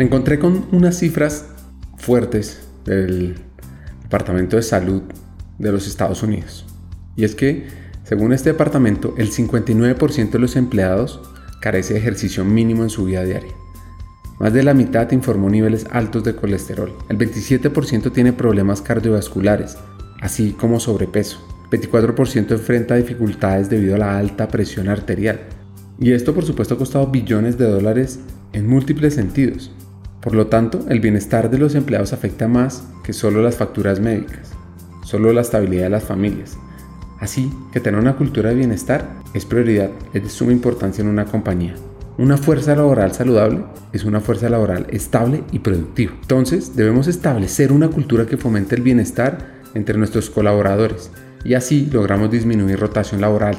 Me encontré con unas cifras fuertes del Departamento de Salud de los Estados Unidos. Y es que, según este departamento, el 59% de los empleados carece de ejercicio mínimo en su vida diaria. Más de la mitad informó niveles altos de colesterol. El 27% tiene problemas cardiovasculares, así como sobrepeso. 24% enfrenta dificultades debido a la alta presión arterial. Y esto por supuesto ha costado billones de dólares en múltiples sentidos. Por lo tanto, el bienestar de los empleados afecta más que solo las facturas médicas, solo la estabilidad de las familias. Así que tener una cultura de bienestar es prioridad, es de suma importancia en una compañía. Una fuerza laboral saludable es una fuerza laboral estable y productiva. Entonces, debemos establecer una cultura que fomente el bienestar entre nuestros colaboradores y así logramos disminuir rotación laboral,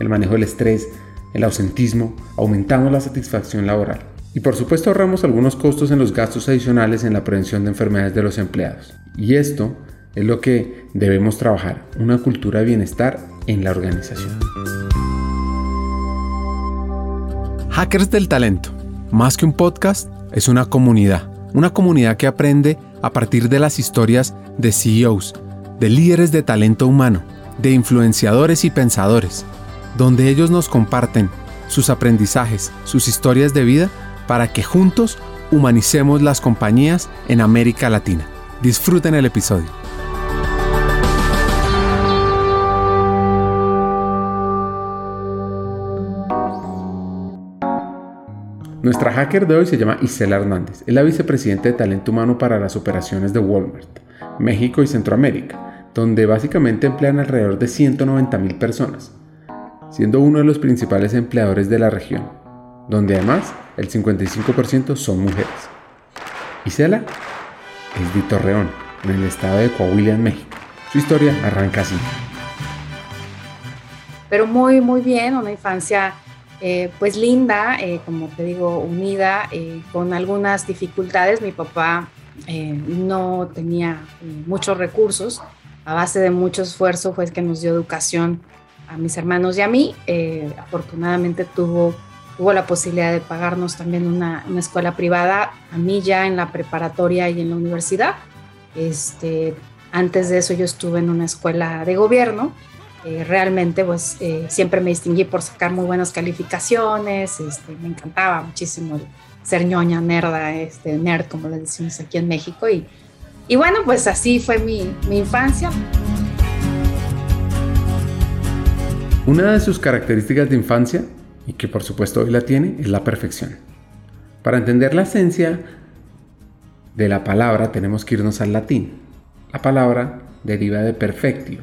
el manejo del estrés, el ausentismo, aumentamos la satisfacción laboral. Y por supuesto ahorramos algunos costos en los gastos adicionales en la prevención de enfermedades de los empleados. Y esto es lo que debemos trabajar, una cultura de bienestar en la organización. Hackers del Talento, más que un podcast, es una comunidad. Una comunidad que aprende a partir de las historias de CEOs, de líderes de talento humano, de influenciadores y pensadores, donde ellos nos comparten sus aprendizajes, sus historias de vida, para que juntos humanicemos las compañías en América Latina. Disfruten el episodio. Nuestra hacker de hoy se llama Isela Hernández. Es la vicepresidenta de talento humano para las operaciones de Walmart, México y Centroamérica, donde básicamente emplean alrededor de 190 mil personas, siendo uno de los principales empleadores de la región, donde además el 55% son mujeres. Isela es de Torreón, en el estado de Coahuila, en México. Su historia arranca así. Pero muy, muy bien, una infancia eh, pues linda, eh, como te digo, unida, eh, con algunas dificultades. Mi papá no tenía muchos recursos, a base de mucho esfuerzo fue que nos dio educación a mis hermanos y a mí. afortunadamente tuvo, tuvo la posibilidad de pagarnos también una, una, escuela privada, a mí ya en la preparatoria y en la universidad. Este, antes de eso yo estuve en una escuela de gobierno eh, realmente pues eh, siempre me distinguí por sacar muy buenas calificaciones, este, me encantaba muchísimo ser ñoña, nerda, este, nerd como le decimos aquí en México y, y bueno pues así fue mi, mi infancia. Una de sus características de infancia, que por supuesto hoy la tiene, es la perfección. Para entender la esencia de la palabra tenemos que irnos al latín. La palabra deriva de perfectio,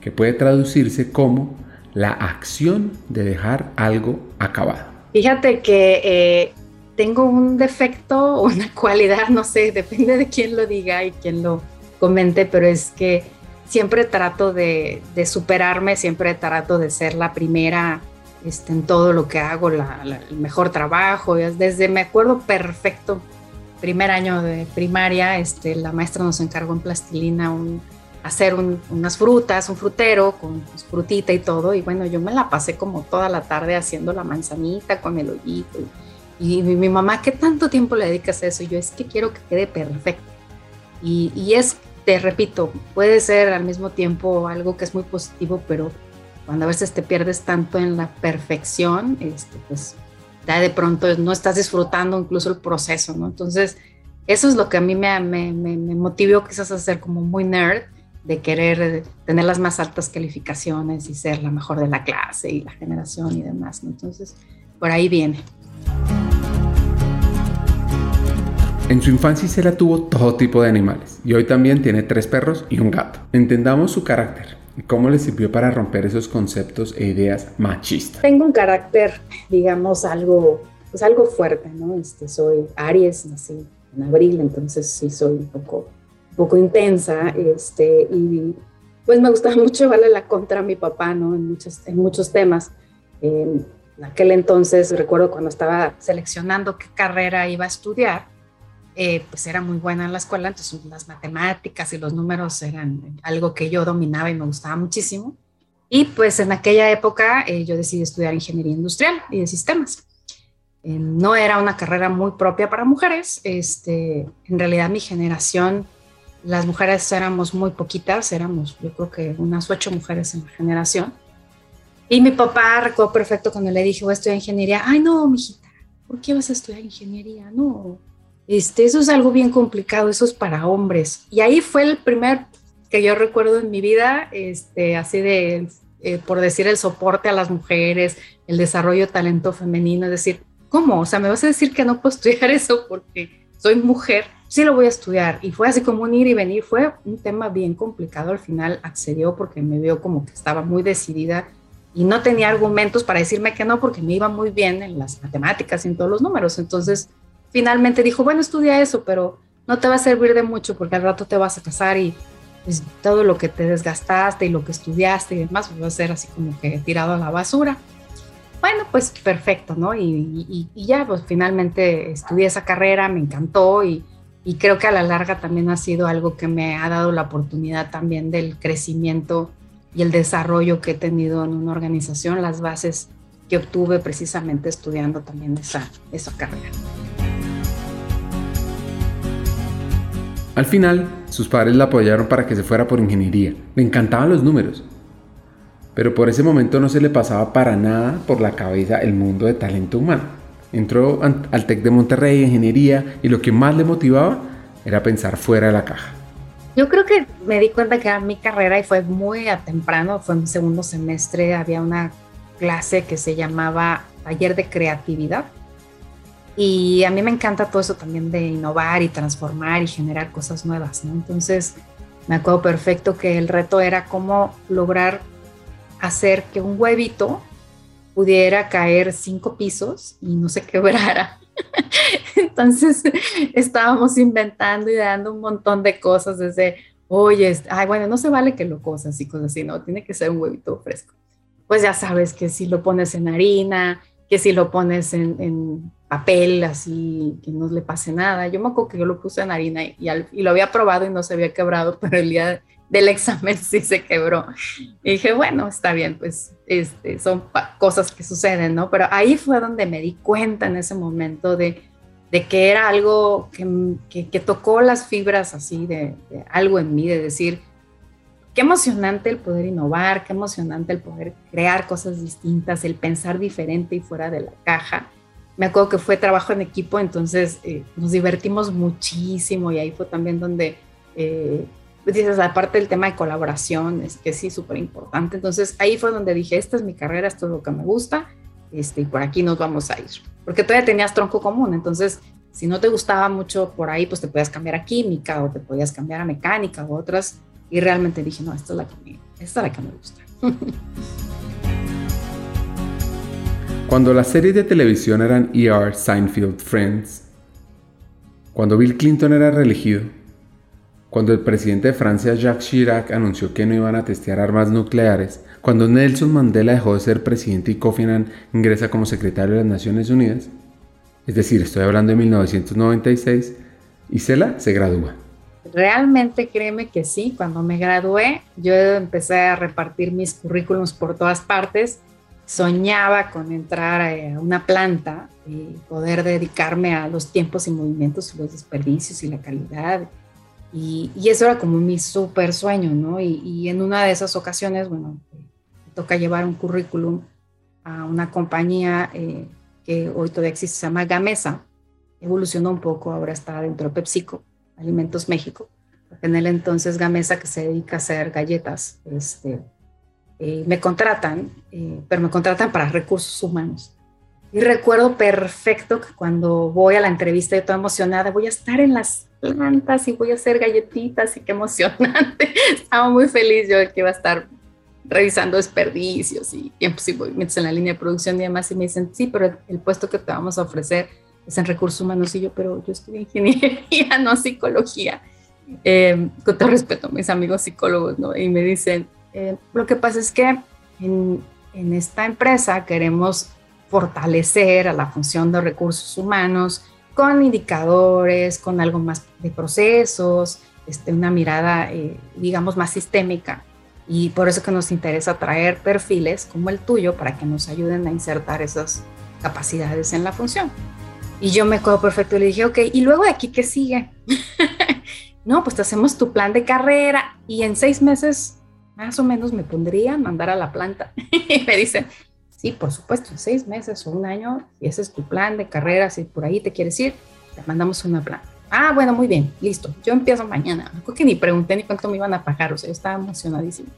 que puede traducirse como la acción de dejar algo acabado. Fíjate que eh, tengo un defecto o una cualidad, no sé, depende de quién lo diga y quién lo comente, pero es que siempre trato de, superarme, siempre trato de ser la primera este, en todo lo que hago, el mejor trabajo. Desde me acuerdo perfecto, primer año de primaria, este, la maestra nos encargó en plastilina un, hacer unas frutas, un frutero con pues, frutita y todo. Y bueno, yo me la pasé como toda la tarde haciendo la manzanita con el hoyito. Y, mi, mamá, ¿qué tanto tiempo le dedicas a eso? Y yo, es que quiero que quede perfecto. Y, y, es, te repito, puede ser al mismo tiempo algo que es muy positivo, pero cuando a veces te pierdes tanto en la perfección, este, pues ya de pronto no estás disfrutando incluso el proceso, ¿no? Entonces, eso es lo que a mí me, me, me, me motivó quizás a ser como muy nerd de querer tener las más altas calificaciones y ser la mejor de la clase y la generación y demás. Entonces, por ahí viene. En su infancia Isela tuvo todo tipo de animales y hoy también tiene tres perros y un gato. Entendamos su carácter y cómo le sirvió para romper esos conceptos e ideas machistas. Tengo un carácter, digamos, algo, pues algo fuerte, ¿no? Este, soy Aries, nací en abril, entonces sí soy un poco poco intensa, este, y pues me gustaba mucho llevarle la contra a mi papá, ¿no? En muchos, en muchos temas. en aquel entonces, recuerdo cuando estaba seleccionando qué carrera iba a estudiar, eh, pues era muy buena en la escuela, entonces las matemáticas y los números eran algo que yo dominaba y me gustaba muchísimo. Y pues en aquella época eh, yo decidí estudiar ingeniería industrial y de sistemas. no era una carrera muy propia para mujeres. Este, en realidad mi generación, las mujeres éramos muy poquitas, éramos yo creo que unas ocho mujeres en la generación. Y mi papá recuerdo perfecto cuando le dije, voy a estudiar ingeniería. Ay, no, mijita, ¿por qué vas a estudiar ingeniería? No, este, eso es algo bien complicado, eso es para hombres. Y ahí fue el primer que yo recuerdo en mi vida, este, así de, eh, por decir, el soporte a las mujeres, el desarrollo de talento femenino, es decir, ¿cómo? O sea, me vas a decir que no puedo estudiar eso porque soy mujer, sí lo voy a estudiar. Y fue así como un ir y venir, fue un tema bien complicado. Al final accedió porque me vio como que estaba muy decidida y no tenía argumentos para decirme que no porque me iba muy bien en las matemáticas y en todos los números. Entonces, finalmente dijo, bueno, estudia eso, pero no te va a servir de mucho porque al rato te vas a casar y pues, todo lo que te desgastaste y lo que estudiaste y demás pues, va a ser así como que tirado a la basura. Bueno, pues perfecto, ¿no? Y, ya, pues finalmente estudié esa carrera, me encantó y, y creo que a la larga también ha sido algo que me ha dado la oportunidad también del crecimiento y el desarrollo que he tenido en una organización, las bases que obtuve precisamente estudiando también esa, esa carrera. Al final, sus padres la apoyaron para que se fuera por ingeniería. Le encantaban los números. Pero por ese momento no se le pasaba para nada por la cabeza el mundo de talento humano. Entró al TEC de Monterrey, ingeniería, y lo que más le motivaba era pensar fuera de la caja. Yo creo que me di cuenta que era mi carrera y fue muy a temprano, fue en segundo semestre, había una clase que se llamaba taller de creatividad y a mí me encanta todo eso también de innovar y transformar y generar cosas nuevas, ¿no? Entonces me acuerdo perfecto que el reto era cómo lograr hacer que un huevito pudiera caer cinco pisos y no se quebrara. Entonces estábamos inventando y dando un montón de cosas desde, oye, ay, bueno, no se vale que lo cosas y cosas así, no, tiene que ser un huevito fresco. Pues ya sabes que si lo pones en harina, que si lo pones en, papel así, que no le pase nada. Yo me acuerdo que yo lo puse en harina y, y, lo había probado y no se había quebrado, pero el día del examen sí se quebró. Y dije, bueno, está bien, pues este, son cosas que suceden, ¿no? Pero ahí fue donde me di cuenta en ese momento de de que era algo que, que, tocó las fibras así de, algo en mí, de decir, qué emocionante el poder innovar, qué emocionante el poder crear cosas distintas, el pensar diferente y fuera de la caja. Me acuerdo que fue trabajo en equipo, entonces eh, nos divertimos muchísimo y ahí fue también donde, eh, pues dices, aparte del tema de colaboración, es que sí, súper importante. Entonces ahí fue donde dije, esta es mi carrera, esto es lo que me gusta este, y por aquí nos vamos a ir. Porque todavía tenías tronco común, entonces si no te gustaba mucho por ahí, pues te podías cambiar a química o te podías cambiar a mecánica u otras. Y realmente dije, no, esta es la que me, esta es la que me gusta. Cuando las series de televisión eran ER, Seinfeld, Friends, cuando Bill Clinton era reelegido, cuando el presidente de Francia Jacques Chirac anunció que no iban a testear armas nucleares, cuando Nelson Mandela dejó de ser presidente y Kofi Annan ingresa como secretario de las Naciones Unidas, es decir, estoy hablando de 1996, Isela se gradúa. Realmente créeme que sí, cuando me gradué yo empecé a repartir mis currículums por todas partes, soñaba con entrar a una planta y poder dedicarme a los tiempos y movimientos y los desperdicios y la calidad. Y, eso era como mi súper sueño, ¿no? Y, en una de esas ocasiones, bueno, me toca llevar un currículum a una compañía eh, que hoy todavía existe, se llama Gamesa, evolucionó un poco, ahora está dentro de PepsiCo, Alimentos México. En el entonces Gamesa, que se dedica a hacer galletas, este, eh, me contratan, eh, pero me contratan para recursos humanos. Y recuerdo perfecto que cuando voy a la entrevista, yo toda emocionada, voy a estar en las plantas y voy a hacer galletitas y qué emocionante. Estaba muy feliz yo de que iba a estar revisando desperdicios y tiempos y movimientos en la línea de producción y demás. Y me dicen, sí, pero el puesto que te vamos a ofrecer es en recursos humanos. Y yo, pero yo estudié ingeniería, no psicología. Em, con todo respeto mis amigos psicólogos, ¿no? Y me dicen, eh, lo que pasa es que en, en esta empresa queremos fortalecer a la función de recursos humanos con indicadores, con algo más de procesos, este, una mirada, eh, digamos, más sistémica. Y por eso que nos interesa traer perfiles como el tuyo para que nos ayuden a insertar esos capacidades en la función. Y yo me acuerdo perfecto, le dije, ok, ¿y luego de aquí qué sigue? no, pues te hacemos tu plan de carrera y en seis meses más o menos me pondrían mandar a la planta. y me dicen, sí, por supuesto, en seis meses o un año, si ese es tu plan de carrera, si por ahí te quieres ir, te mandamos una planta. Ah, bueno, muy bien, listo. Yo empiezo mañana. Creo que ni pregunté ni cuánto me iban a pagar, o sea, yo estaba emocionadísima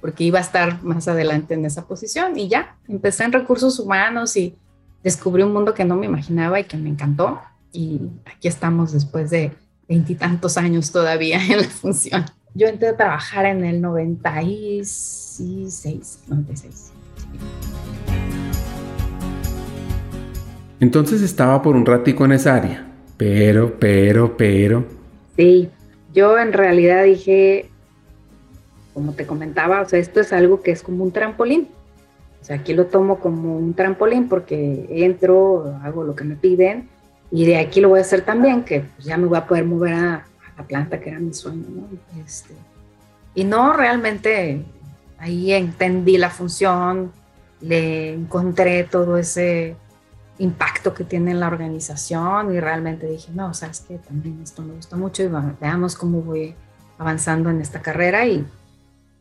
porque iba a estar más adelante en esa posición y ya, empecé en recursos humanos y descubrí un mundo que no me imaginaba y que me encantó y aquí estamos después de veintitantos años todavía en la función. Yo entré a trabajar en el 96, 96. Entonces estaba por un ratico en esa área, pero, pero, pero. Sí, yo en realidad dije, como te comentaba, o sea, esto es algo que es como un trampolín. O sea, aquí lo tomo como un trampolín porque entro, hago lo que me piden y de aquí lo voy a hacer también, que pues, ya me voy a poder mover a, la planta que era mi sueño, ¿no? Este, y no realmente ahí entendí la función, le encontré todo ese impacto que tiene en la organización y realmente dije, no, sabes que también esto me gusta mucho y veamos cómo voy avanzando en esta carrera y,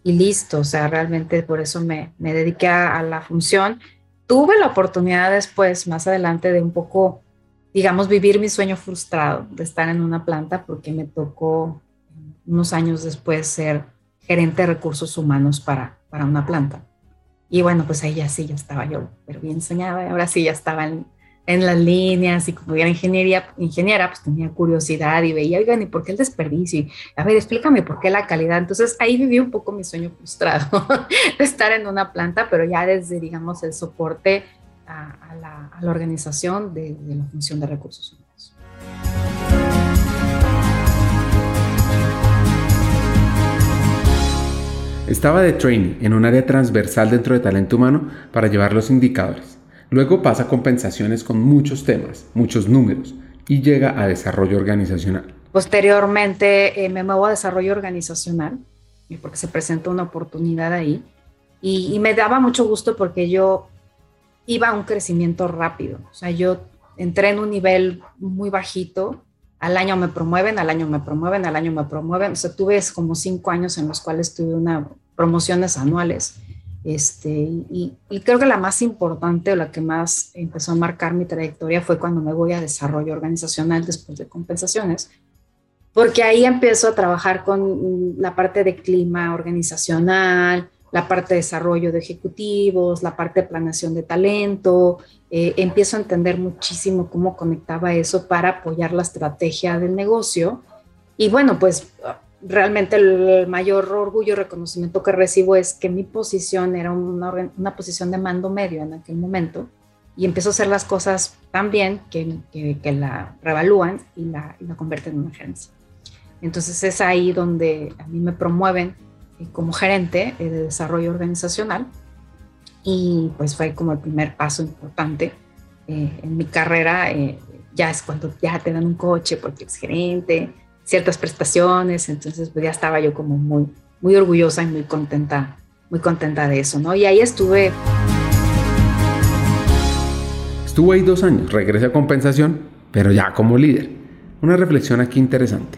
y listo, o sea, realmente por eso me, me dediqué a, la función. Tuve la oportunidad después, más adelante, de un poco, digamos, vivir mi sueño frustrado de estar en una planta porque me tocó unos años después ser gerente de recursos humanos para, para una planta. Y bueno, pues ahí ya sí, ya estaba yo, pero bien soñada, ahora sí ya estaba en, en las líneas y como era ingeniería, ingeniera, pues tenía curiosidad y veía, oigan, ¿y por qué el desperdicio? a ver, explícame por qué la calidad. Entonces ahí viví un poco mi sueño frustrado de estar en una planta, pero ya desde, digamos, el soporte a, la, organización de, de la función de recursos humanos. Estaba de training en un área transversal dentro de talento humano para llevar los indicadores. Luego pasa a compensaciones con muchos temas, muchos números y llega a desarrollo organizacional. Posteriormente eh, me muevo a desarrollo organizacional porque se presentó una oportunidad ahí y, y, me daba mucho gusto porque yo iba a un crecimiento rápido. O sea, yo entré en un nivel muy bajito, al año me promueven, al año me promueven, al año me promueven. O sea, tuve como cinco años en los cuales tuve una promociones anuales. Este, y, creo que la más importante o la que más empezó a marcar mi trayectoria fue cuando me voy a desarrollo organizacional después de compensaciones, porque ahí empiezo a trabajar con la parte de clima organizacional, la parte de desarrollo de ejecutivos, la parte de planeación de talento. Eh, empiezo a entender muchísimo cómo conectaba eso para apoyar la estrategia del negocio. Y bueno, pues realmente el mayor orgullo y reconocimiento que recibo es que mi posición era una, una, posición de mando medio en aquel momento y empiezo a hacer las cosas tan bien que, que, que la revalúan y la, y la, convierten en una gerencia. Entonces es ahí donde a mí me promueven eh, como gerente eh, de desarrollo organizacional y pues fue como el primer paso importante eh, en mi carrera. Eh, ya es cuando ya te dan un coche porque eres gerente, ciertas prestaciones, entonces pues ya estaba yo como muy, muy orgullosa y muy contenta, muy contenta de eso, ¿no? Y ahí estuve. Estuvo ahí dos años, regresé a compensación, pero ya como líder. Una reflexión aquí interesante.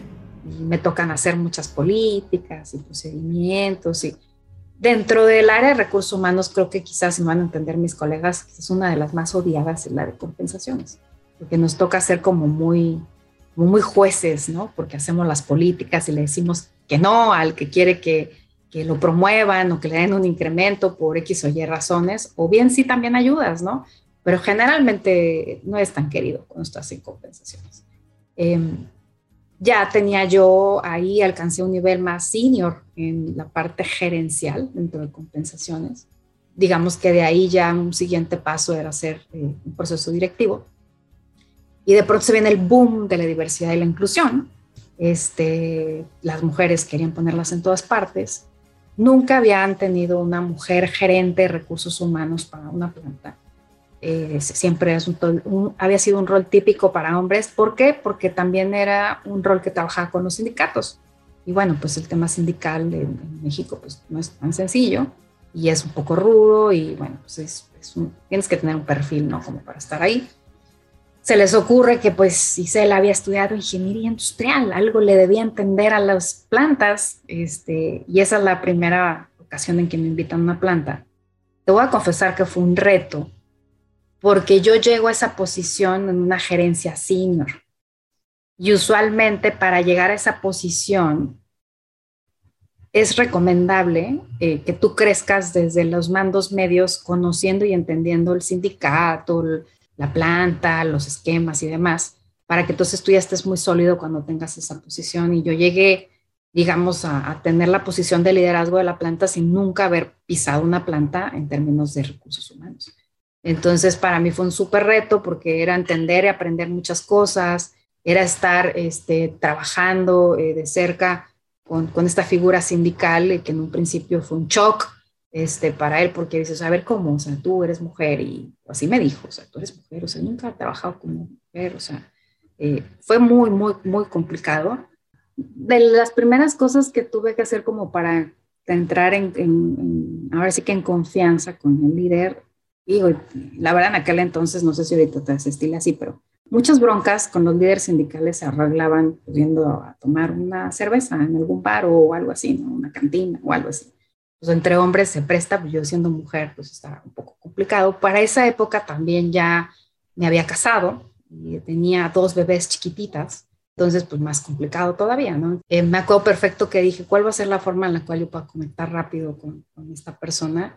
Y me tocan hacer muchas políticas y procedimientos y dentro del área de recursos humanos creo que quizás me van a entender mis colegas, es una de las más odiadas es la de compensaciones, porque nos toca ser como muy muy jueces, ¿no? Porque hacemos las políticas y le decimos que no al que quiere que, que lo promuevan o que le den un incremento por X o Y razones, o bien sí también ayudas, ¿no? Pero generalmente no es tan querido cuando estás en compensaciones. Eh, ya tenía yo ahí, alcancé un nivel más senior en la parte gerencial dentro de compensaciones. Digamos que de ahí ya un siguiente paso era hacer eh, un proceso directivo y de pronto se viene el boom de la diversidad y la inclusión. Este, las mujeres querían ponerlas en todas partes. Nunca habían tenido una mujer gerente de recursos humanos para una planta. Eh, siempre es un, un, había sido un rol típico para hombres. ¿Por qué? Porque también era un rol que trabajaba con los sindicatos. Y bueno, pues el tema sindical en, en México pues, no es tan sencillo. y es un poco rudo y bueno, pues es, tienes que tener un perfil, ¿no? Como para estar ahí. Se les ocurre que pues Isela había estudiado ingeniería industrial, algo le debía entender a las plantas, este, y esa es la primera ocasión en que me invitan a una planta. Te voy a confesar que fue un reto, porque yo llego a esa posición en una gerencia senior. Y usualmente para llegar a esa posición es recomendable eh, que tú crezcas desde los mandos medios conociendo y entendiendo el sindicato, la planta, los esquemas y demás, para que entonces tú ya estés muy sólido cuando tengas esa posición. Y yo llegué, digamos, a, tener la posición de liderazgo de la planta sin nunca haber pisado una planta en términos de recursos humanos. Entonces, para mí fue un súper reto porque era entender y aprender muchas cosas, era estar este, trabajando eh, de cerca con, esta figura sindical eh, que en un principio fue un shock este, para él porque dices, a ver cómo, o sea, tú eres mujer y así me dijo, o sea, tú eres mujer, o sea, nunca he trabajado como mujer, o sea, eh, fue muy, muy, muy complicado. De las primeras cosas que tuve que hacer como para entrar en, en, ahora sí que en confianza con el líder, digo, la verdad en aquel entonces, no sé si ahorita te estilo así, pero muchas broncas con los líderes sindicales se arreglaban pudiendo a tomar una cerveza en algún bar o algo así, ¿no? una cantina o algo así. Pues entre hombres se presta, pues yo siendo mujer, pues está un poco complicado. Para esa época también ya me había casado y tenía dos bebés chiquititas, entonces pues más complicado todavía, ¿no? Eh, me acuerdo perfecto que dije, ¿cuál va a ser la forma en la cual yo pueda conectar rápido con, esta persona?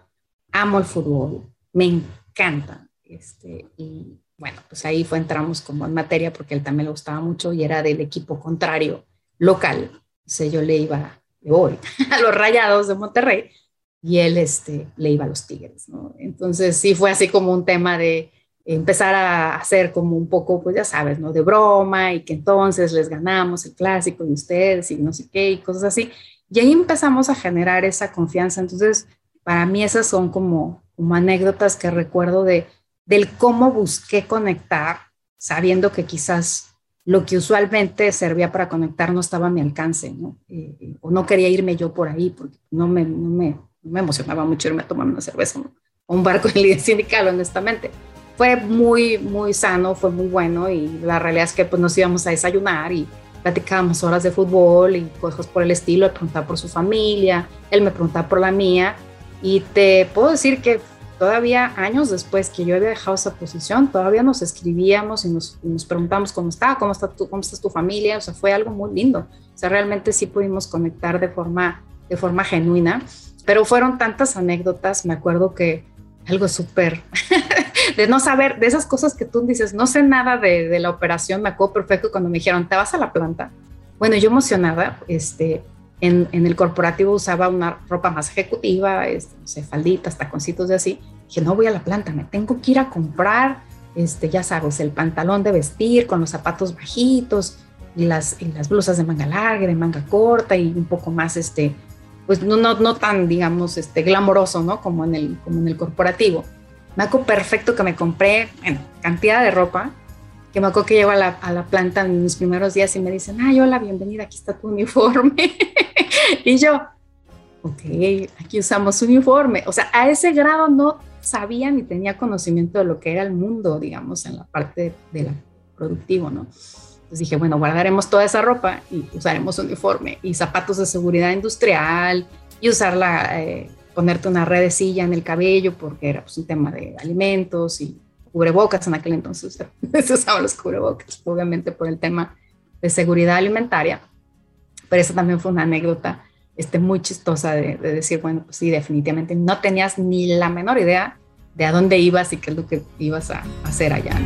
Amo el fútbol, me encanta, este, y bueno, pues ahí fue, entramos como en materia porque él también le gustaba mucho y era del equipo contrario local. O yo le iba, voy a los Rayados de Monterrey y él este, le iba a los Tigres. Entonces sí fue así como un tema de empezar a hacer como un poco, pues ya sabes, ¿no? De broma y que entonces les ganamos el clásico y ustedes y no sé qué y cosas así. Y ahí empezamos a generar esa confianza. Entonces, para mí esas son como, como anécdotas que recuerdo de del cómo busqué conectar, sabiendo que quizás lo que usualmente servía para conectar no estaba a mi alcance, ¿no? Eh, o no quería irme yo por ahí, porque no me, no me, me emocionaba mucho irme a tomar una cerveza o un barco en líder sindical, honestamente. Fue muy, muy sano, fue muy bueno y la realidad es que pues, nos íbamos a desayunar y platicábamos horas de fútbol y cosas por el estilo, él preguntaba por su familia, él me preguntaba por la mía y te puedo decir que todavía años después que yo había dejado esa posición, todavía nos escribíamos y nos, nos preguntamos cómo está, cómo está, tu, cómo está tu familia, o sea, fue algo muy lindo. O sea, realmente sí pudimos conectar de forma, de forma genuina, pero fueron tantas anécdotas, me acuerdo que algo súper, de no saber, de esas cosas que tú dices, no sé nada de, de la operación, me acuerdo perfecto cuando me dijeron, te vas a la planta. Bueno, yo emocionada, este, en, el corporativo usaba una ropa más ejecutiva, este, no sé, falditas, taconcitos de así. Dije, no voy a la planta, me tengo que ir a comprar, este, ya sabes, el pantalón de vestir con los zapatos bajitos y las, las blusas de manga larga, de manga corta y un poco más, este, pues no, no, no tan, digamos, este, glamoroso, ¿no? Como en el, como en el corporativo. Me acuerdo perfecto que me compré, bueno, cantidad de ropa, que me acuerdo que llego a la, a la, planta en mis primeros días y me dicen, ay, hola, bienvenida, aquí está tu uniforme. y yo, ok, aquí usamos uniforme. O sea, a ese grado no sabía ni tenía conocimiento de lo que era el mundo, digamos, en la parte de la productivo, ¿no? Entonces dije, bueno, guardaremos toda esa ropa y usaremos uniforme y zapatos de seguridad industrial y usarla, eh, ponerte una redecilla en el cabello porque era pues, un tema de alimentos y cubrebocas en aquel entonces se usaban los cubrebocas, obviamente por el tema de seguridad alimentaria, pero esa también fue una anécdota este, muy chistosa de, decir, bueno, pues sí, definitivamente no tenías ni la menor idea de a dónde ibas y qué es lo que ibas a hacer allá.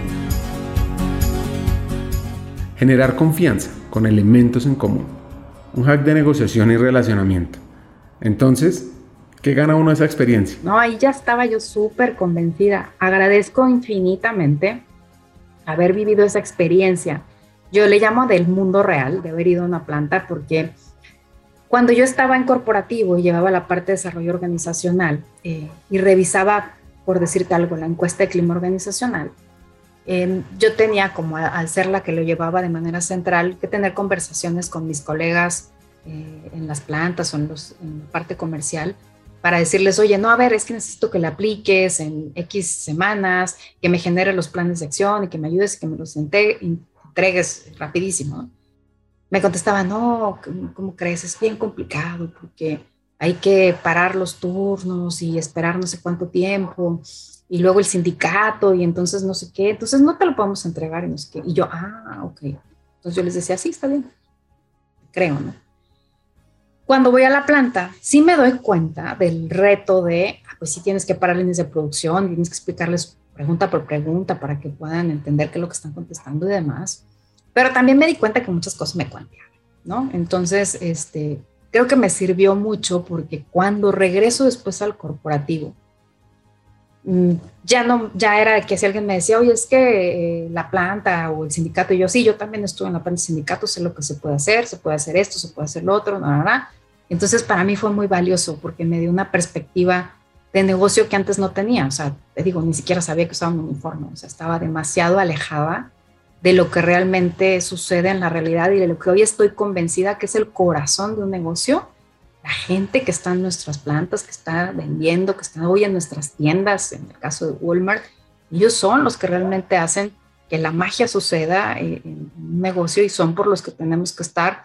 Generar confianza con elementos en común. Un hack de negociación y relacionamiento. Entonces, ¿Qué gana uno esa experiencia? No, ahí ya estaba yo súper convencida. Agradezco infinitamente haber vivido esa experiencia. Yo le llamo del mundo real, de haber ido a una planta, porque cuando yo estaba en corporativo y llevaba la parte de desarrollo organizacional eh, y revisaba, por decirte algo, la encuesta de clima organizacional, em, yo tenía como al ser la que lo llevaba de manera central que tener conversaciones con mis colegas eh, en las plantas o en, en la parte comercial para decirles, oye, no, a ver, es que necesito que le apliques en X semanas, que me genere los planes de acción y que me ayudes y que me los entregues rapidísimo. Me contestaba, no, ¿cómo crees? Es bien complicado porque hay que parar los turnos y esperar no sé cuánto tiempo y luego el sindicato y entonces no sé qué, entonces no te lo podemos entregar y no sé qué. Y yo, ah, ok. Entonces yo les decía, sí, está bien, creo, ¿no? Cuando voy a la planta, sí me doy cuenta del reto de, ah, pues sí tienes que parar líneas de producción, tienes que explicarles pregunta por pregunta para que puedan entender qué es lo que están contestando y demás. Pero también me di cuenta que muchas cosas me cuentan, ¿no? Entonces, este, creo que me sirvió mucho porque cuando regreso después al corporativo, Mm, ya no, ya era que si alguien me decía, oye, es que eh, la planta o el sindicato, y yo sí, yo también estuve en la planta del sindicato, sé lo que se puede hacer, se puede hacer esto, se puede hacer lo otro, nada, Entonces para mí fue muy valioso porque me dio una perspectiva de negocio que antes no tenía, o sea, te digo, ni siquiera sabía que usaba un uniforme, o sea, estaba demasiado alejada de lo que realmente sucede en la realidad y de lo que hoy estoy convencida que es el corazón de un negocio, la gente que está en nuestras plantas, que está vendiendo, que está hoy en nuestras tiendas, en el caso de Walmart, ellos son los que realmente hacen que la magia suceda en un negocio y son por los que tenemos que estar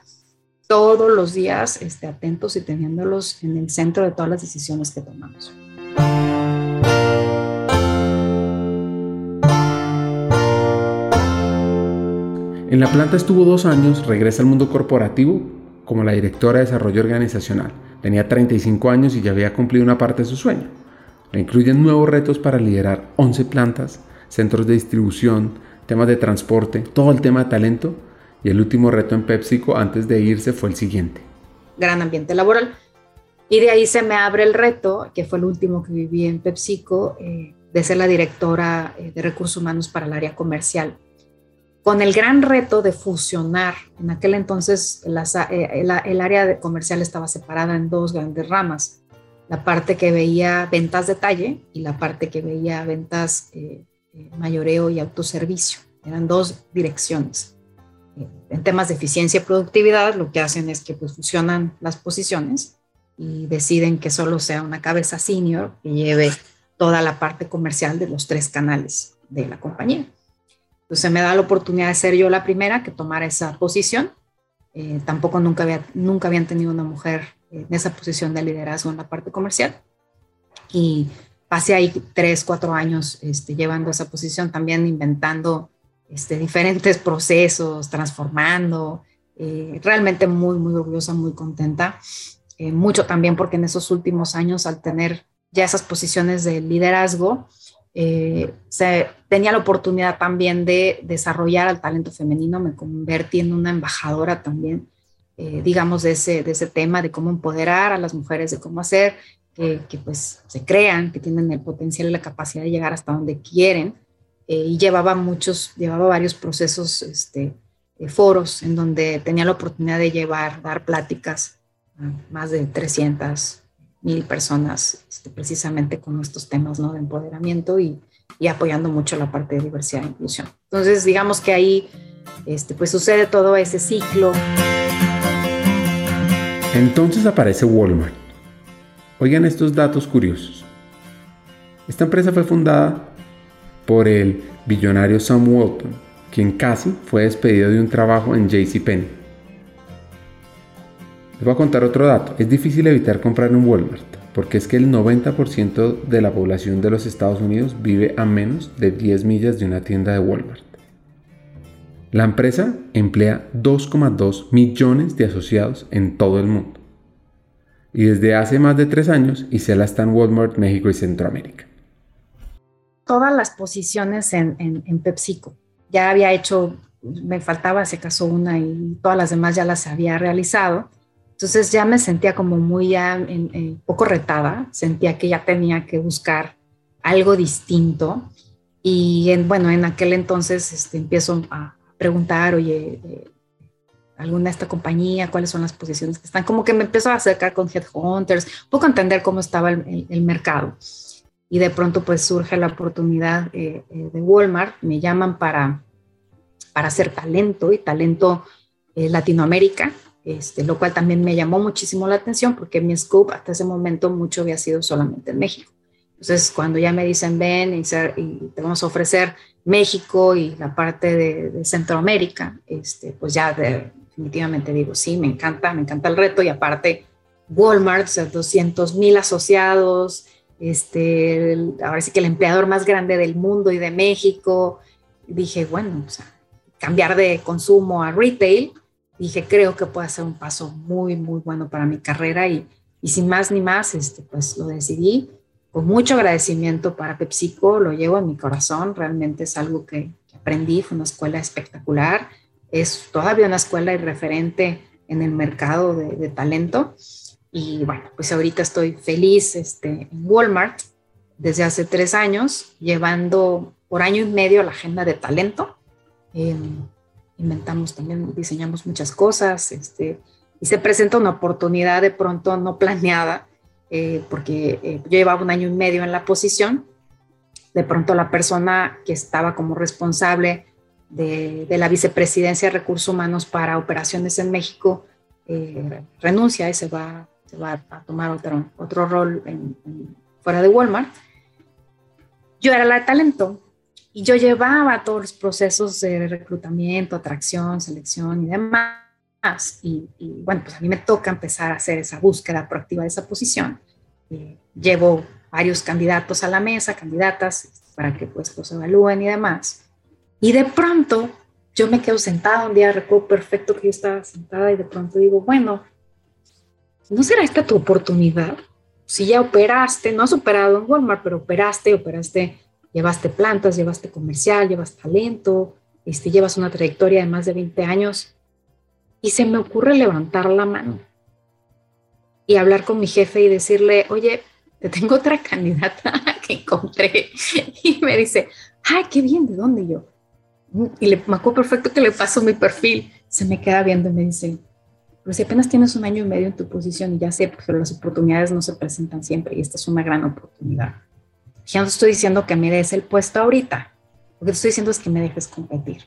todos los días este, atentos y teniéndolos en el centro de todas las decisiones que tomamos. En la planta estuvo dos años, regresa al mundo corporativo como la directora de desarrollo organizacional. Tenía 35 años y ya había cumplido una parte de su sueño. Le incluyen nuevos retos para liderar 11 plantas, centros de distribución, temas de transporte, todo el tema de talento. Y el último reto en PepsiCo antes de irse fue el siguiente. Gran ambiente laboral. Y de ahí se me abre el reto, que fue el último que viví en PepsiCo, eh, de ser la directora eh, de recursos humanos para el área comercial con el gran reto de fusionar. En aquel entonces eh, el, área comercial estaba separada en dos grandes ramas, la parte que veía ventas de talle y la parte que veía ventas eh, eh, mayoreo y autoservicio. Eran dos direcciones. En temas de eficiencia y productividad, lo que hacen es que pues, fusionan las posiciones y deciden que solo sea una cabeza senior que lleve toda la parte comercial de los tres canales de la compañía. Entonces me da la oportunidad de ser yo la primera que tomara esa posición. Eh, tampoco nunca, había, nunca habían tenido una mujer en esa posición de liderazgo en la parte comercial. Y pasé ahí tres, cuatro años este, llevando esa posición, también inventando este, diferentes procesos, transformando. Eh, realmente muy, muy orgullosa, muy contenta. Eh, mucho también porque en esos últimos años, al tener ya esas posiciones de liderazgo, eh, se, tenía la oportunidad también de desarrollar al talento femenino, me convertí en una embajadora también, digamos, de ese, de ese tema, de cómo empoderar a las mujeres, de cómo hacer que, pues se crean, que tienen el potencial y la capacidad de llegar hasta donde quieren. Eh, y llevaba muchos, llevaba varios procesos, este, foros en donde tenía la oportunidad de llevar, dar pláticas a más de 300 mil personas este, precisamente con estos temas ¿no? de empoderamiento y, y, apoyando mucho la parte de diversidad e inclusión. Entonces, digamos que ahí este, pues sucede todo ese ciclo. Entonces aparece Walmart. Oigan estos datos curiosos. Esta empresa fue fundada por el billonario Sam Walton, quien casi fue despedido de un trabajo en JCPenney les voy a contar otro dato. Es difícil evitar comprar en Walmart, porque es que el 90% de la población de los Estados Unidos vive a menos de 10 millas de una tienda de Walmart. La empresa emplea 2,2 millones de asociados en todo el mundo. Y desde hace más de tres años, Isela está en Walmart, México y Centroamérica. Todas las posiciones en, en PepsiCo. Ya había hecho, me faltaba, se casó una y todas las demás ya las había realizado entonces ya me sentía como muy ya en, poco retada, sentía que ya tenía que buscar algo distinto. Y en, bueno, en aquel entonces este, empiezo a preguntar, oye, eh, alguna de esta compañía, cuáles son las posiciones que están, como que me empezó a acercar con headhunters, un poco entender cómo estaba el, mercado. Y de pronto pues surge la oportunidad eh, eh, de Walmart, me llaman para, para hacer talento y talento Latinoamérica este, lo cual también me llamó muchísimo la atención porque mi scope hasta ese momento mucho había sido solamente en México. Entonces, cuando ya me dicen, ven y, te vamos a ofrecer México y la parte de, Centroamérica, este, pues ya definitivamente digo, sí, me encanta, me encanta el reto y aparte Walmart, o sea, 200 mil asociados, este, ahora sí que el empleador más grande del mundo y de México. Dije, bueno, o cambiar de consumo a retail, dije, creo que puede ser un paso muy, muy bueno para mi carrera y, y sin más ni más, este, pues lo decidí. Con mucho agradecimiento para PepsiCo, lo llevo en mi corazón, realmente es algo que, aprendí, fue una escuela espectacular, es todavía una escuela y referente en el mercado de talento. Y bueno, pues ahorita estoy feliz este, en Walmart desde hace tres años, llevando por año y medio la agenda de talento. Em, inventamos también, diseñamos muchas cosas, este, y se presenta una oportunidad de pronto no planeada, eh, porque eh, yo llevaba un año y medio en la posición, de pronto la persona que estaba como responsable de, de la vicepresidencia de recursos humanos para operaciones en México eh, renuncia y se va va a tomar otro, otro rol fuera de Walmart. Yo era la de talento y yo llevaba todos los procesos de reclutamiento, atracción, selección y demás. Y, bueno, pues a mí me toca empezar a hacer esa búsqueda proactiva de esa posición. Eh, llevo varios candidatos a la mesa, candidatas, para que pues los evalúen y demás. Y de pronto yo me quedo sentada un día, recuerdo perfecto que yo estaba sentada y de pronto digo, bueno, ¿no será esta tu oportunidad? Si ya operaste, no has operado en Walmart, pero operaste, operaste, llevaste plantas, llevaste comercial, llevas talento, este, llevas una trayectoria de más de 20 años, y se me ocurre levantar la mano y hablar con mi jefe y decirle, oye, te tengo otra candidata que encontré. Y me dice, ay, qué bien, ¿de dónde yo? Y le, me perfecto que le paso mi perfil. Se me queda viendo y me dice, pero si apenas tienes un año y medio en tu posición y ya sé, pero las oportunidades no se presentan siempre y esta es una gran oportunidad. Ya no estoy diciendo que me des el puesto ahorita, lo que te estoy diciendo es que me dejes competir.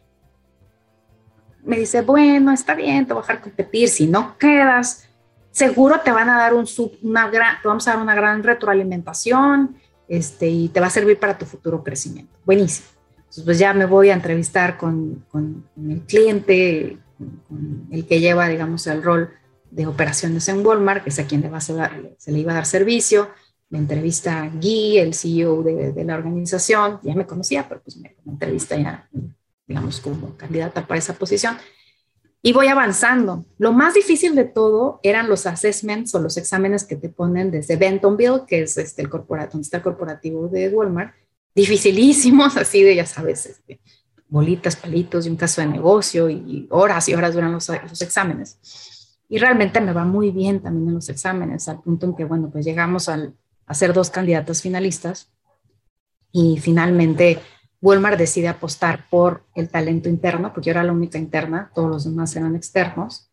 Me dice, bueno, está bien, te voy a dejar competir, si no quedas, seguro te van a dar un sub, una gran, te vamos a dar una gran retroalimentación este, y te va a servir para tu futuro crecimiento. Buenísimo. Entonces, pues ya me voy a entrevistar con, con el cliente, el que lleva, digamos, el rol de operaciones en Walmart, que es a quien le va a se le iba a dar servicio. Me entrevista Guy, el CEO de, la organización, ya me conocía, pero pues me, entrevista ya, digamos, como candidata para esa posición. Y voy avanzando. Lo más difícil de todo eran los assessments o los exámenes que te ponen desde Bentonville, que es este, el corporativo, donde está el corporativo de Walmart, dificilísimos, así de, ya sabes, este, bolitas, palitos y un caso de negocio y horas y horas duran los, exámenes. Y realmente me va muy bien también en los exámenes, al punto en que, bueno, pues llegamos al, a ser dos candidatas finalistas y finalmente Walmart decide apostar por el talento interno, porque yo era la única interna, todos los demás eran externos.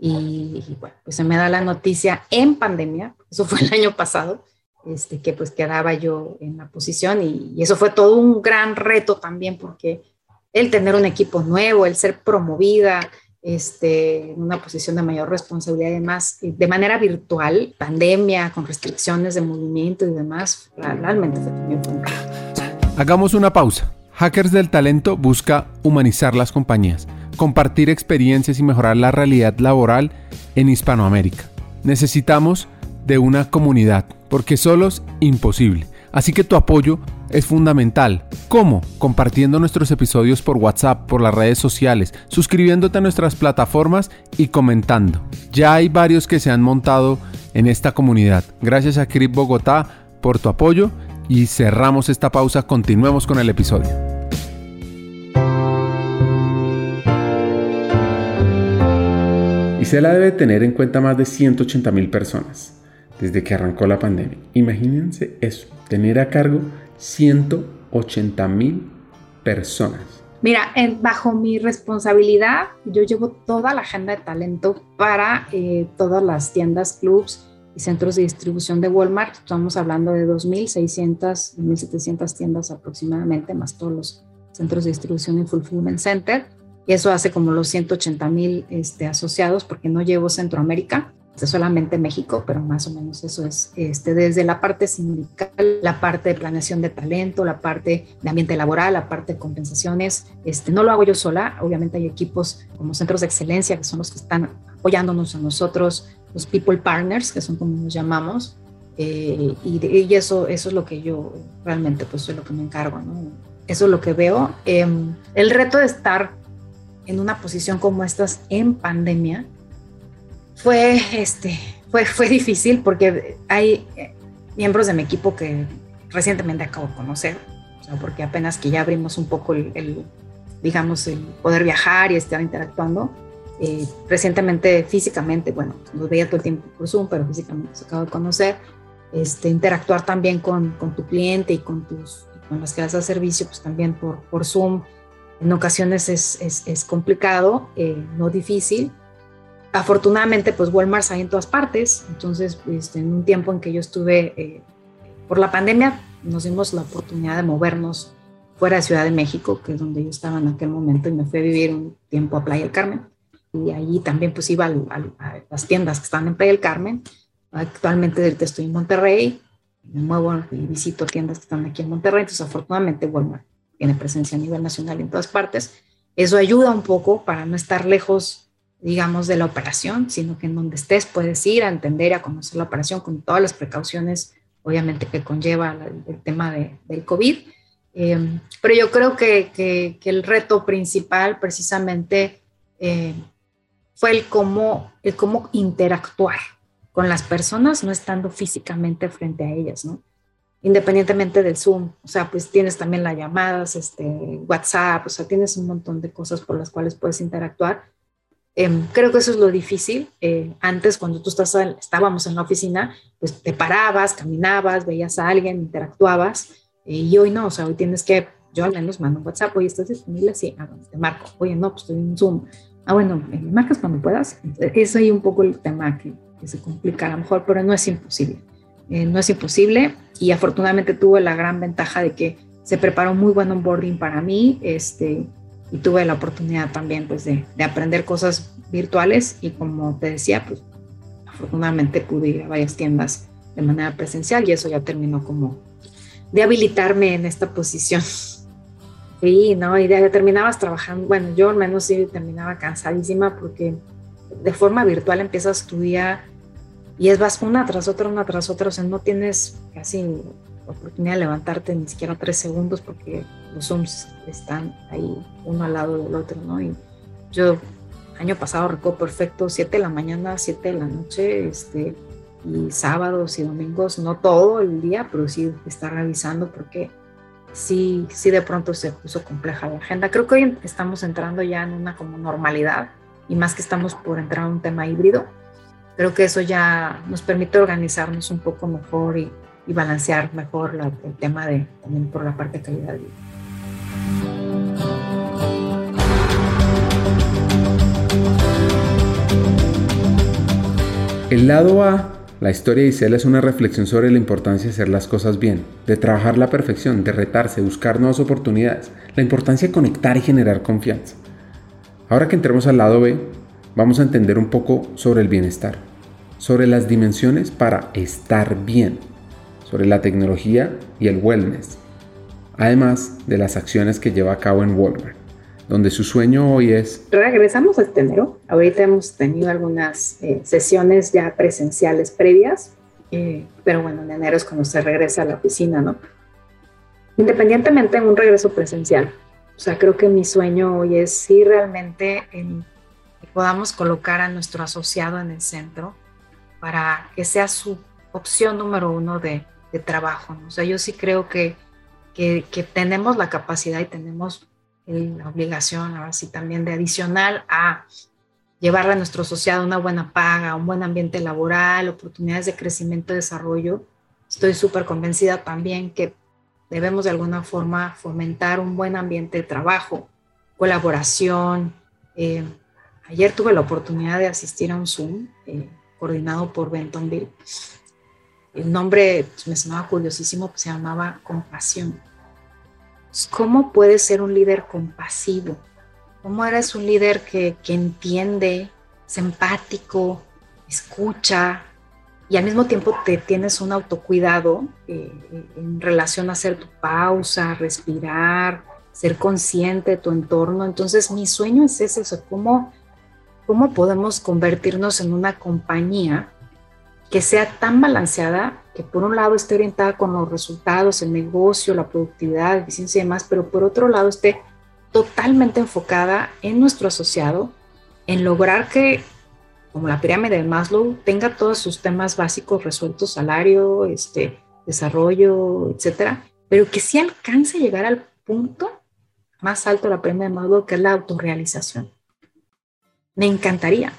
Y, bueno, pues se me da la noticia en pandemia, eso fue el año pasado, este, que pues quedaba yo en la posición y, y eso fue todo un gran reto también porque el tener un equipo nuevo, el ser promovida este, en una posición de mayor responsabilidad y demás, de manera virtual, pandemia, con restricciones de movimiento y demás, realmente fue un Hagamos una pausa. Hackers del Talento busca humanizar las compañías, compartir experiencias y mejorar la realidad laboral en Hispanoamérica. Necesitamos de una comunidad, porque solos imposible. Así que tu apoyo es fundamental. ¿Cómo? Compartiendo nuestros episodios por WhatsApp, por las redes sociales, suscribiéndote a nuestras plataformas y comentando. Ya hay varios que se han montado en esta comunidad. Gracias a Crip Bogotá por tu apoyo y cerramos esta pausa. Continuemos con el episodio. Isela debe tener en cuenta más de 180 mil personas desde que arrancó la pandemia. Imagínense eso, tener a cargo 180 mil personas. Mira, bajo mi responsabilidad, yo llevo toda la agenda de talento para eh, todas las tiendas, clubs y centros de distribución de Walmart. Estamos hablando de 2.600, 1.700 tiendas aproximadamente, más todos los centros de distribución y fulfillment center. y eso hace como los 180 mil este, asociados porque no llevo Centroamérica, solamente México, pero más o menos eso es este, desde la parte sindical, la parte de planeación de talento, la parte de ambiente laboral, la parte de compensaciones. Este, no lo hago yo sola, obviamente hay equipos como centros de excelencia que son los que están apoyándonos a nosotros, los people partners, que son como nos llamamos, eh, y, eso, eso es lo que yo realmente pues soy lo que me encargo. Eso es lo que veo. Em, el reto de estar en una posición como estas en pandemia, fue, este, fue, fue difícil porque hay miembros de mi equipo que recientemente acabo de conocer, o porque apenas que ya abrimos un poco el, digamos, el poder viajar y estar interactuando. Eh, recientemente, físicamente, bueno, los veía todo el tiempo por Zoom, pero físicamente se acabo de conocer. Este, interactuar también con, con tu cliente y con, tus, con las que das servicio, pues también por, por Zoom. En ocasiones es, es, es complicado, eh, no difícil, afortunadamente, pues Walmart hay en todas partes. Entonces, este, en un tiempo en que yo estuve eh, por la pandemia, nos dimos la oportunidad de movernos fuera de Ciudad de México, que es donde yo estaba en aquel momento, y me fui a vivir un tiempo a Playa del Carmen. Y allí también pues iba a, las tiendas que están en Playa del Carmen. Actualmente ahorita estoy en Monterrey, me muevo y visito tiendas que están aquí en Monterrey, entonces afortunadamente Walmart tiene presencia a nivel nacional en todas partes. Eso ayuda un poco para no estar lejos digamos, de la operación, sino que en donde estés puedes ir a entender y a conocer la operación con todas las precauciones, obviamente, que conlleva el, tema de, del COVID. Em, pero yo creo que, que, el reto principal precisamente eh, fue el cómo, el cómo interactuar con las personas no estando físicamente frente a ellas, ¿no? Independientemente del Zoom, o sea, pues tienes también las llamadas, este, WhatsApp, o sea, tienes un montón de cosas por las cuales puedes interactuar, Em, creo que eso es lo difícil. Eh, antes, cuando tú estás, estábamos en la oficina, pues te parabas, caminabas, veías a alguien, interactuabas. Eh, y hoy no, o sea, hoy tienes que, yo al menos mando un WhatsApp, oye, ¿estás disponible? Sí, ah, te marco. Oye, no, pues estoy en Zoom. Ah, bueno, me marcas cuando puedas. Es ahí un poco el tema que, que se complica a lo mejor, pero no es imposible. Eh, no es imposible y afortunadamente tuve la gran ventaja de que se preparó muy buen onboarding para mí. Este, y tuve la oportunidad también pues de, de, aprender cosas virtuales y como te decía, pues afortunadamente pude ir a varias tiendas de manera presencial y eso ya terminó como de habilitarme en esta posición. Sí, ¿no? Y ya terminabas trabajando, bueno, yo al menos sí terminaba cansadísima porque de forma virtual empiezas tu día y es vas una tras otra, una tras otra, o sea, no tienes casi oportunidad de levantarte ni siquiera tres segundos porque los Zooms están ahí uno al lado del otro, ¿no? Y yo año pasado recuerdo perfecto, 7 de la mañana, 7 de la noche, este, y sábados y domingos, no todo el día, pero sí estar revisando porque sí, sí de pronto se puso compleja la agenda. Creo que hoy estamos entrando ya en una como normalidad y más que estamos por entrar a un tema híbrido, creo que eso ya nos permite organizarnos un poco mejor y y balancear mejor el tema de también por la parte de calidad de vida. El lado A, la historia de Isela es una reflexión sobre la importancia de hacer las cosas bien, de trabajar la perfección, de retarse, buscar nuevas oportunidades, la importancia de conectar y generar confianza. Ahora que entremos al lado B, vamos a entender un poco sobre el bienestar, sobre las dimensiones para estar bien, sobre la tecnología y el wellness, además de las acciones que lleva a cabo en Walmart, donde su sueño hoy es... Regresamos este enero, ahorita hemos tenido algunas eh, sesiones ya presenciales previas, eh, pero bueno, en enero es cuando se regresa a la oficina, ¿no? Independientemente de un regreso presencial, o sea, creo que mi sueño hoy es si realmente podamos colocar a nuestro asociado en el centro para que sea su opción número uno de de trabajo. O sea, yo sí creo que, que, tenemos la capacidad y tenemos la obligación, ahora sí, también de adicional a llevarle a nuestro asociado una buena paga, un buen ambiente laboral, oportunidades de crecimiento y desarrollo. Estoy súper convencida también que debemos de alguna forma fomentar un buen ambiente de trabajo, colaboración. Eh, ayer tuve la oportunidad de asistir a un Zoom eh, coordinado por Bentonville el nombre me sonaba curiosísimo, pues, se llamaba compasión. Pues, ¿Cómo puede ser un líder compasivo? cómo eres un líder que, que entiende, es empático, escucha y al mismo tiempo te tienes un autocuidado eh, en relación a hacer tu pausa, respirar, ser consciente de tu entorno. Entonces mi sueño es ese, cómo, cómo podemos convertirnos en una compañía que sea tan balanceada que por un lado esté orientada con los resultados, el negocio, la productividad, eficiencia y demás, pero por otro lado esté totalmente enfocada en nuestro asociado, en lograr que, como la pirámide de Maslow, tenga todos sus temas básicos resueltos, salario, este, desarrollo, etcétera, pero que sí alcance a llegar al punto más alto de la pirámide de Maslow, que es la autorrealización. Me encantaría,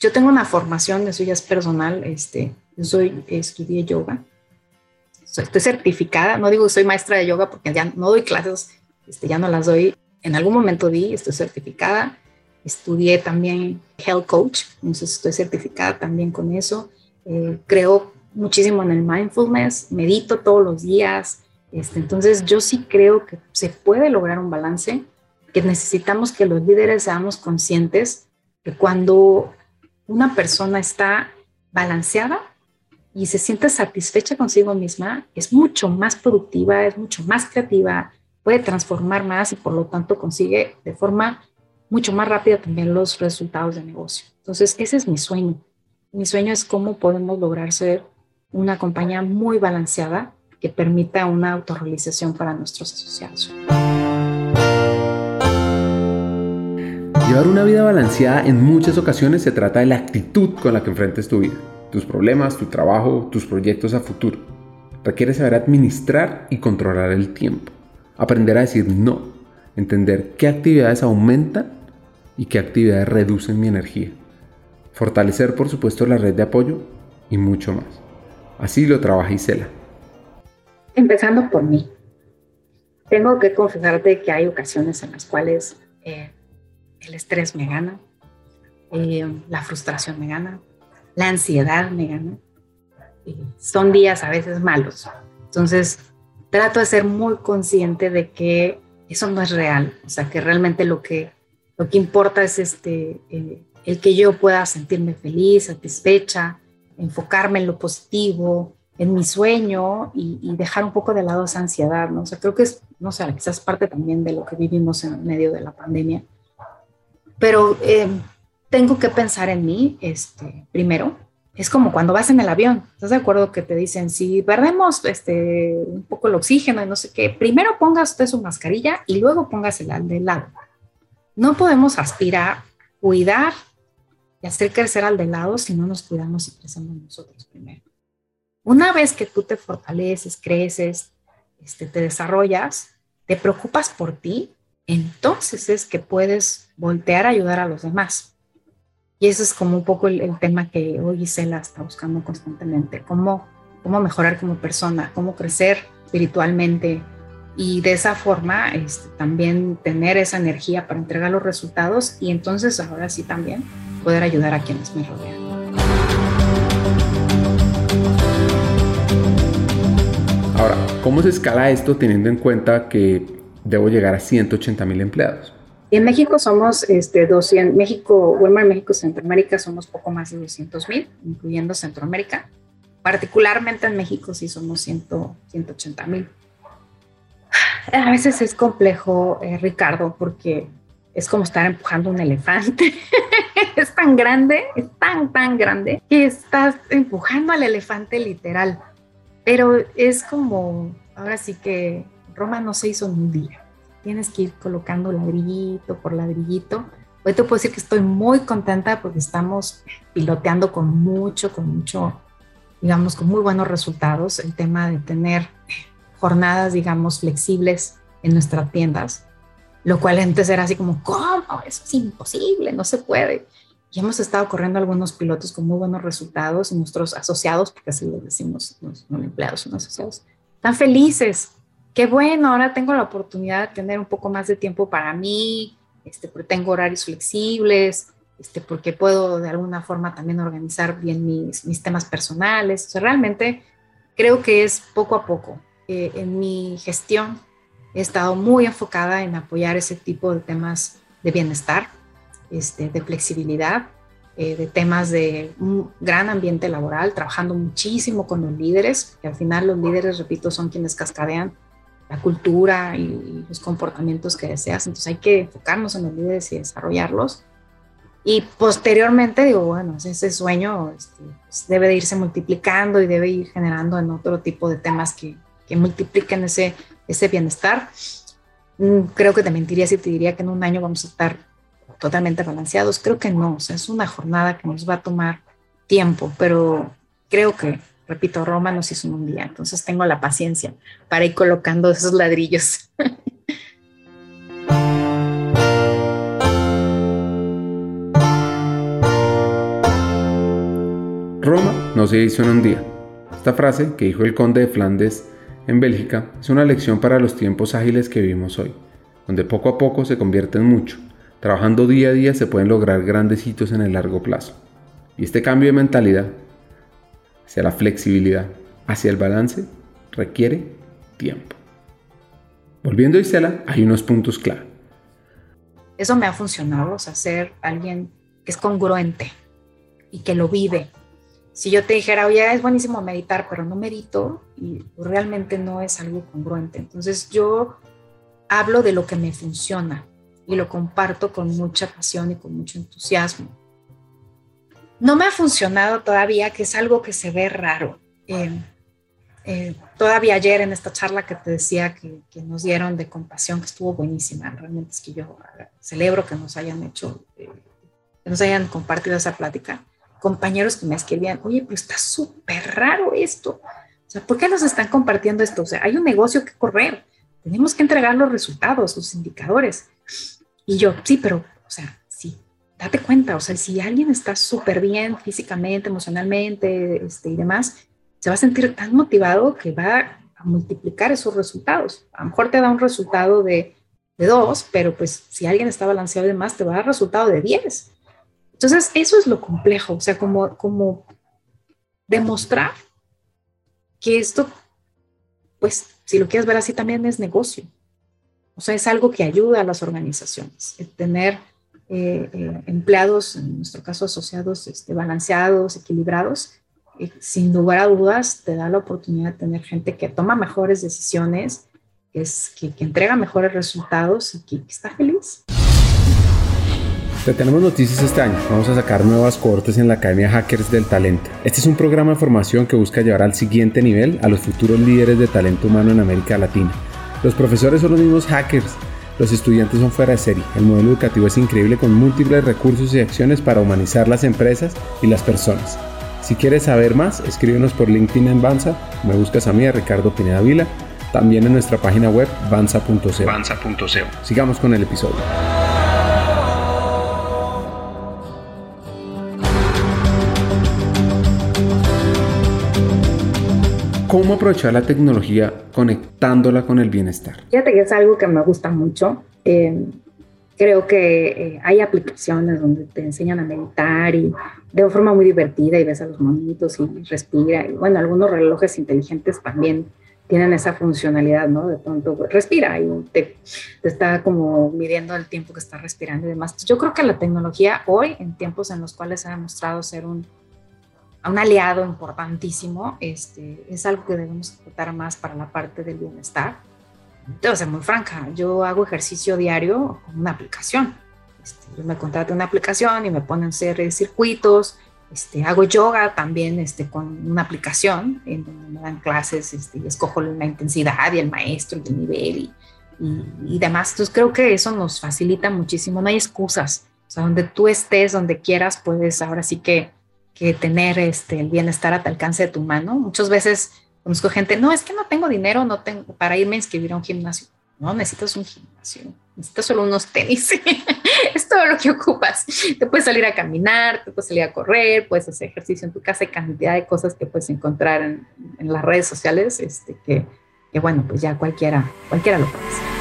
yo tengo una formación, eso ya es personal, este, yo soy, estudié yoga, estoy certificada, no digo soy maestra de yoga porque ya no doy clases, este, ya no las doy, en algún momento di, estoy certificada, estudié también health coach, entonces estoy certificada también con eso, eh, creo muchísimo en el mindfulness, medito todos los días, este, entonces yo sí creo que se puede lograr un balance, que necesitamos que los líderes seamos conscientes que cuando una persona está balanceada y se siente satisfecha consigo misma, es mucho más productiva, es mucho más creativa, puede transformar más y por lo tanto consigue de forma mucho más rápida también los resultados de negocio. Entonces, ese es mi sueño. Mi sueño es cómo podemos lograr ser una compañía muy balanceada que permita una autorrealización para nuestros asociados. Llevar una vida balanceada en muchas ocasiones se trata de la actitud con la que enfrentes tu vida, tus problemas, tu trabajo, tus proyectos a futuro. Requiere saber administrar y controlar el tiempo, aprender a decir no, entender qué actividades aumentan y qué actividades reducen mi energía, fortalecer por supuesto la red de apoyo y mucho más. Así lo trabaja Isela. Empezando por mí. Tengo que confesarte que hay ocasiones en las cuales eh, el estrés me gana, eh, la frustración me gana, la ansiedad me gana. son días a veces malos. Entonces, trato de ser muy consciente de que eso no es real, o sea, que realmente lo que, lo que importa es este, eh, el que yo pueda sentirme feliz, satisfecha, enfocarme en lo positivo, en mi sueño y, y, dejar un poco de lado esa ansiedad, ¿no? O sea, creo que es, no sé, quizás parte también de lo que vivimos en medio de la pandemia pero eh, tengo que pensar en mí este, primero. Es como cuando vas en el avión, ¿estás de acuerdo que te dicen, si perdemos este, un poco el oxígeno y no sé qué, primero pongas usted su mascarilla y luego pongas el de lado. No podemos aspirar, cuidar y hacer crecer al de lado si no nos cuidamos y crecemos nosotros primero. Una vez que tú te fortaleces, creces, este, te desarrollas, te preocupas por ti, entonces es que puedes voltear a ayudar a los demás. Y eso es como un poco el, tema que hoy Isela está buscando constantemente, cómo, cómo mejorar como persona, cómo crecer espiritualmente y de esa forma este, también tener esa energía para entregar los resultados y entonces ahora sí también poder ayudar a quienes me rodean. Ahora, ¿cómo se escala esto teniendo en cuenta que debo llegar a 180 mil empleados. En México somos este, 200, México, Walmart México Centroamérica somos poco más de 200 mil, incluyendo Centroamérica. Particularmente en México sí somos 100, 180 mil. A veces es complejo, eh, Ricardo, porque es como estar empujando un elefante. es tan grande, es tan, tan grande, que estás empujando al elefante literal. Pero es como, ahora sí que Roma no se hizo en un día. Tienes que ir colocando ladrillito por ladrillito. Hoy te puedo decir que estoy muy contenta porque estamos piloteando con mucho, con mucho, digamos, con muy buenos resultados. El tema de tener jornadas, digamos, flexibles en nuestras tiendas, lo cual antes era así como, ¿cómo? Eso es imposible, no se puede. Y hemos estado corriendo algunos pilotos con muy buenos resultados y nuestros asociados, porque así lo decimos, no, no empleados, son asociados, están felices qué bueno, ahora tengo la oportunidad de tener un poco más de tiempo para mí, este, porque tengo horarios flexibles, este, porque puedo de alguna forma también organizar bien mis, mis temas personales. O sea, realmente creo que es poco a poco. en mi gestión he estado muy enfocada en apoyar ese tipo de temas de bienestar, este, de flexibilidad, eh, de temas de un gran ambiente laboral, trabajando muchísimo con los líderes, que al final los líderes, repito, son quienes cascadean la cultura y, los comportamientos que deseas. Entonces hay que enfocarnos en los líderes y desarrollarlos. Y posteriormente digo, bueno, ese sueño este, pues, debe de irse multiplicando y debe ir generando en otro tipo de temas que, que multipliquen ese, ese bienestar. Mm, creo que te mentiría si te diría que en un año vamos a estar totalmente balanceados. Creo que no, o sea, es una jornada que nos va a tomar tiempo, pero creo que, repito, Roma nos hizo en un día, entonces tengo la paciencia para ir colocando esos ladrillos. Roma no se hizo en un día. Esta frase que dijo el conde de Flandes en Bélgica es una lección para los tiempos ágiles que vivimos hoy, donde poco a poco se convierte en mucho Trabajando día a día se pueden lograr grandes hitos en el largo plazo. Y este cambio de mentalidad hacia la flexibilidad, hacia el balance, requiere tiempo. Volviendo a Isela, hay unos puntos clave. Eso me ha funcionado, o sea, ser alguien que es congruente y que lo vive. Si yo te dijera, oye, es buenísimo meditar, pero no medito y realmente no es algo congruente. Entonces yo hablo de lo que me funciona y lo comparto con mucha pasión y con mucho entusiasmo. No me ha funcionado todavía, que es algo que se ve raro. Eh, eh, todavía ayer en esta charla que te decía que, nos dieron de compasión, que estuvo buenísima, realmente es que yo celebro que nos hayan hecho, eh, que nos hayan compartido esa plática. Compañeros que me escribían, oye, pero está súper raro esto. O sea, ¿por qué nos están compartiendo esto? O sea, hay un negocio que correr, tenemos que entregar los resultados, los indicadores. Y yo, sí, pero, o sea, date cuenta, o sea, si alguien está súper bien físicamente, emocionalmente este, y demás, se va a sentir tan motivado que va a multiplicar esos resultados. A lo mejor te da un resultado de, de dos, pero pues si alguien está balanceado y demás, te va a dar resultado de diez. Entonces, eso es lo complejo, o sea, como, como demostrar que esto, pues, si lo quieres ver así, también es negocio. O sea, es algo que ayuda a las organizaciones, tener eh, eh, empleados, en nuestro caso asociados, este, balanceados, equilibrados, sin lugar a dudas te da la oportunidad de tener gente que toma mejores decisiones, que, es, que, entrega mejores resultados y que, está feliz. Te tenemos noticias este año. Vamos a sacar nuevas cohortes en la Academia Hackers del Talento. Este es un programa de formación que busca llevar al siguiente nivel a los futuros líderes de talento humano en América Latina. Los profesores son los mismos hackers. Los estudiantes son fuera de serie. El modelo educativo es increíble con múltiples recursos y acciones para humanizar las empresas y las personas. Si quieres saber más, escríbenos por LinkedIn en Banza, me buscas a mí, a Ricardo Pineda Vila, también en nuestra página web banza.co. Sigamos con el episodio. Cómo aprovechar la tecnología conectándola con el bienestar. Fíjate que es algo que me gusta mucho. Eh, creo que eh, hay aplicaciones donde te enseñan a meditar y de forma muy divertida y ves a los monitos y respira. Y bueno, algunos relojes inteligentes también tienen esa funcionalidad, ¿no? De pronto respira y te, te, está como midiendo el tiempo que está respirando y demás. Yo creo que la tecnología hoy, en tiempos en los cuales se ha demostrado ser un un aliado importantísimo, este, es algo que debemos explotar más para la parte del bienestar. Ser muy franca, yo hago ejercicio diario con una aplicación. Este, yo me contrato una aplicación y me ponen serie de circuitos. Este, hago yoga también este, con una aplicación en donde me dan clases este, y escojo la intensidad y el maestro y el nivel y, y, demás. Entonces creo que eso nos facilita muchísimo. No hay excusas. O sea, donde tú estés, donde quieras, puedes ahora sí que que tener este, el bienestar a tu alcance de tu mano. Muchas veces conozco gente, no, es que no tengo dinero no tengo para irme a inscribir a un gimnasio. No, necesitas un gimnasio, necesitas solo unos tenis. es todo lo que ocupas. Te puedes salir a caminar, te puedes salir a correr, puedes hacer ejercicio en tu casa, hay cantidad de cosas que puedes encontrar en, en las redes sociales, este, que, que, bueno, pues ya cualquiera, cualquiera lo puede hacer.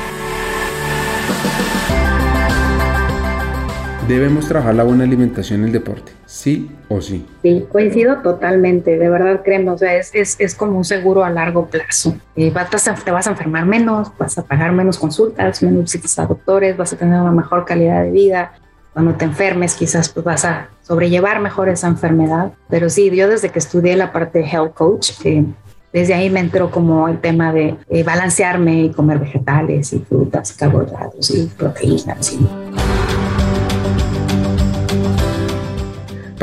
Debemos trabajar la buena alimentación en el deporte, sí o sí. Sí, coincido totalmente, de verdad créeme, o sea, es, es, es como un seguro a largo plazo. Eh, vas a, te vas a enfermar menos, vas a pagar menos consultas, menos visitas a doctores, vas a tener una mejor calidad de vida. Cuando te enfermes, quizás pues vas a sobrellevar mejor esa enfermedad. Pero sí, yo desde que estudié la parte de health coach, eh, desde ahí me entró como el tema de eh, balancearme y comer vegetales y frutas, carbohidratos y proteínas.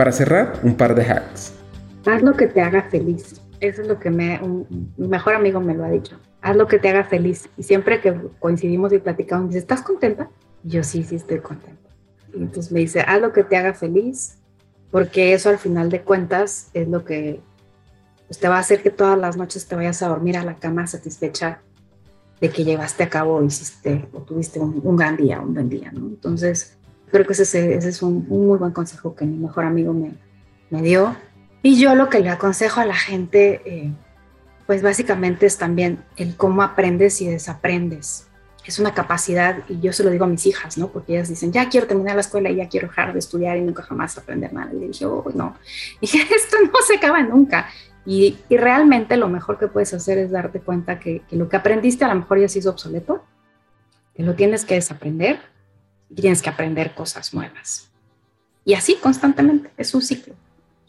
Para cerrar, un par de hacks. Haz lo que te haga feliz. Eso es lo que me, un, mi mejor amigo me lo ha dicho. Haz lo que te haga feliz. Y siempre que coincidimos y platicamos, dice, ¿estás contenta? Y yo sí, sí estoy contenta. Y entonces me dice, haz lo que te haga feliz, porque eso al final de cuentas es lo que pues, te va a hacer que todas las noches te vayas a dormir a la cama satisfecha de que llevaste a cabo, hiciste o tuviste un, un gran día, un buen día, ¿no? Entonces, Creo que ese, ese es un, un, muy buen consejo que mi mejor amigo me, me, dio. Y yo lo que le aconsejo a la gente, eh, pues básicamente es también el cómo aprendes y desaprendes. Es una capacidad, y yo se lo digo a mis hijas, ¿no? Porque ellas dicen, ya quiero terminar la escuela y ya quiero dejar de estudiar y nunca jamás aprender nada. Y le dije, oh, no. Y dije, esto no se acaba nunca. Y, y, realmente lo mejor que puedes hacer es darte cuenta que, que lo que aprendiste a lo mejor ya se hizo obsoleto, que lo tienes que desaprender y tienes que aprender cosas nuevas. Y así constantemente, es un ciclo.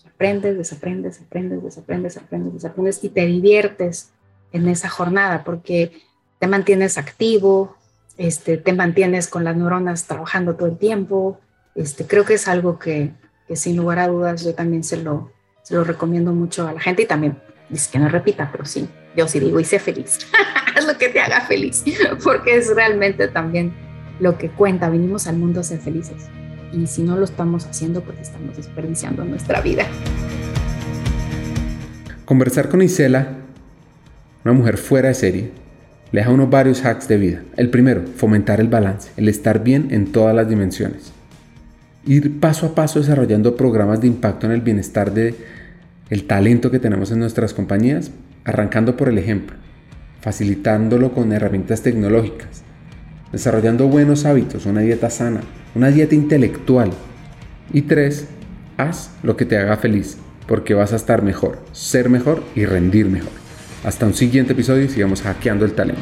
Aprendes, desaprendes, aprendes, desaprendes, aprendes, desaprendes y te diviertes en esa jornada porque te mantienes activo, este, te mantienes con las neuronas trabajando todo el tiempo. Este, creo que es algo que, que sin lugar a dudas yo también se lo, se lo recomiendo mucho a la gente y también, es que no repita, pero sí, yo sí digo, y sé feliz, haz lo que te haga feliz, porque es realmente también lo que cuenta, venimos al mundo a ser felices. Y si no lo estamos haciendo, pues estamos desperdiciando nuestra vida. Conversar con Isela, una mujer fuera de serie, le deja unos varios hacks de vida. El primero, fomentar el balance, el estar bien en todas las dimensiones. Ir paso a paso desarrollando programas de impacto en el bienestar de el talento que tenemos en nuestras compañías, arrancando por el ejemplo, facilitándolo con herramientas tecnológicas, desarrollando buenos hábitos, una dieta sana, una dieta intelectual. Y tres, haz lo que te haga feliz, porque vas a estar mejor, ser mejor y rendir mejor. Hasta un siguiente episodio y sigamos hackeando el talento.